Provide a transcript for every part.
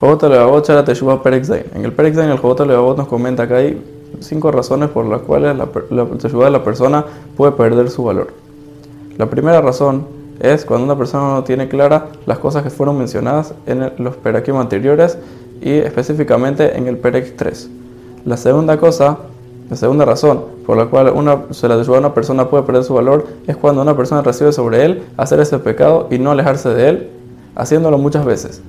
En el Perek Zain, el Jobot Levavot nos comenta que hay cinco razones por las cuales la, la de la persona puede perder su valor. La primera razón es cuando una persona no tiene claras las cosas que fueron mencionadas en los Perakim anteriores y específicamente en el Perek 3. La segunda cosa, la segunda razón por la cual una, Teshuvah de una persona puede perder su valor es cuando una persona recibe sobre él hacer ese pecado y no alejarse de él, haciéndolo muchas veces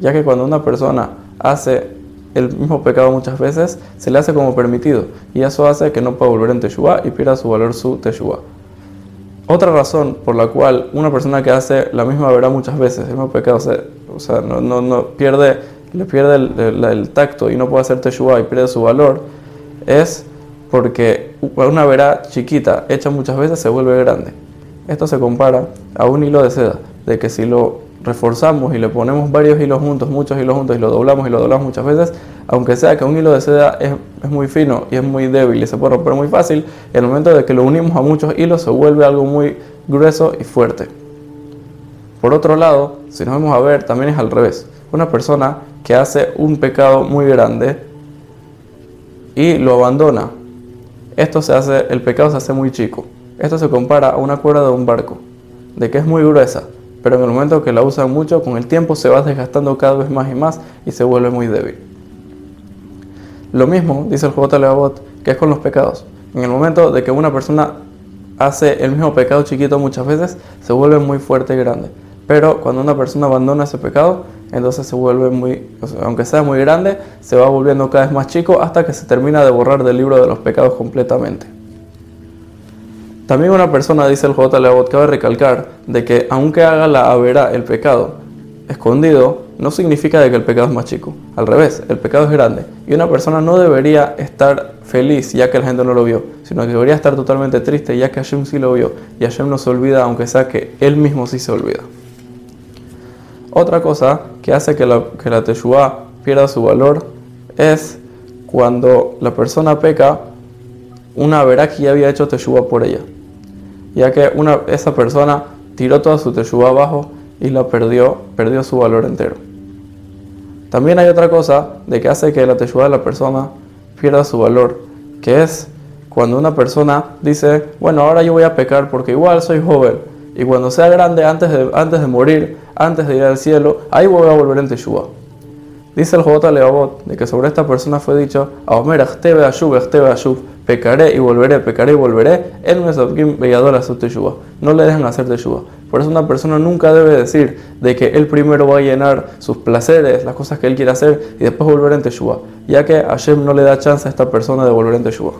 ya que cuando una persona hace el mismo pecado muchas veces, se le hace como permitido, y eso hace que no pueda volver en Teshuvah y pierda su valor su Teshuvah. Otra razón por la cual una persona que hace la misma verá muchas veces, el mismo pecado, o sea, no, no, no, pierde, le pierde el, tacto y no puede hacer Teshuvah y pierde su valor, es porque una verá chiquita hecha muchas veces se vuelve grande. Esto se compara a un hilo de seda, de que si lo reforzamos y le ponemos varios hilos juntos, muchos hilos juntos y lo doblamos y lo doblamos muchas veces, aunque sea que un hilo de seda es, muy fino y es muy débil y se puede romper muy fácil, el momento de que lo unimos a muchos hilos se vuelve algo muy grueso y fuerte. Por otro lado, si nos vamos a ver, también es al revés. Una persona que hace un pecado muy grande y lo abandona, esto se hace, el pecado se hace muy chico. Esto se compara a una cuerda de un barco, de que es muy gruesa pero en el momento que la usan mucho, con el tiempo se va desgastando cada vez más y más y se vuelve muy débil. Lo mismo dice el Jobot Levavot, que es con los pecados. En el momento de que una persona hace el mismo pecado chiquito muchas veces, se vuelve muy fuerte y grande. Pero cuando una persona abandona ese pecado, entonces se vuelve muy, aunque sea muy grande, se va volviendo cada vez más chico hasta que se termina de borrar del libro de los pecados completamente. También una persona, dice el J. Leabot, cabe recalcar de que aunque haga la avera el pecado escondido, no significa de que el pecado es más chico. Al revés, el pecado es grande. Y una persona no debería estar feliz ya que la gente no lo vio, sino que debería estar totalmente triste ya que Hashem sí lo vio. Y Hashem no se olvida, aunque sea que él mismo sí se olvida. Otra cosa que hace que la, que pierda su valor es cuando la persona peca una verá que ya había hecho Teshuvah por ella ya que una, esa persona tiró toda su teshuva abajo y la perdió, perdió su valor entero. También hay otra cosa de que hace que la teshuva de la persona pierda su valor, que es cuando una persona dice, bueno, ahora yo voy a pecar porque igual soy joven, y cuando sea grande, antes de, antes de morir, antes de ir al cielo, ahí voy a volver en teshuva. Dice el Jobot Leobot de que sobre esta persona fue dicho, pecaré y volveré, pecaré y volveré, el a su teshuva. No le dejan hacer teshuva. Por eso una persona nunca debe decir de que él primero va a llenar sus placeres, las cosas que él quiere hacer y después volver en teshuva, ya que Hashem no le da chance a esta persona de volver en teshuva.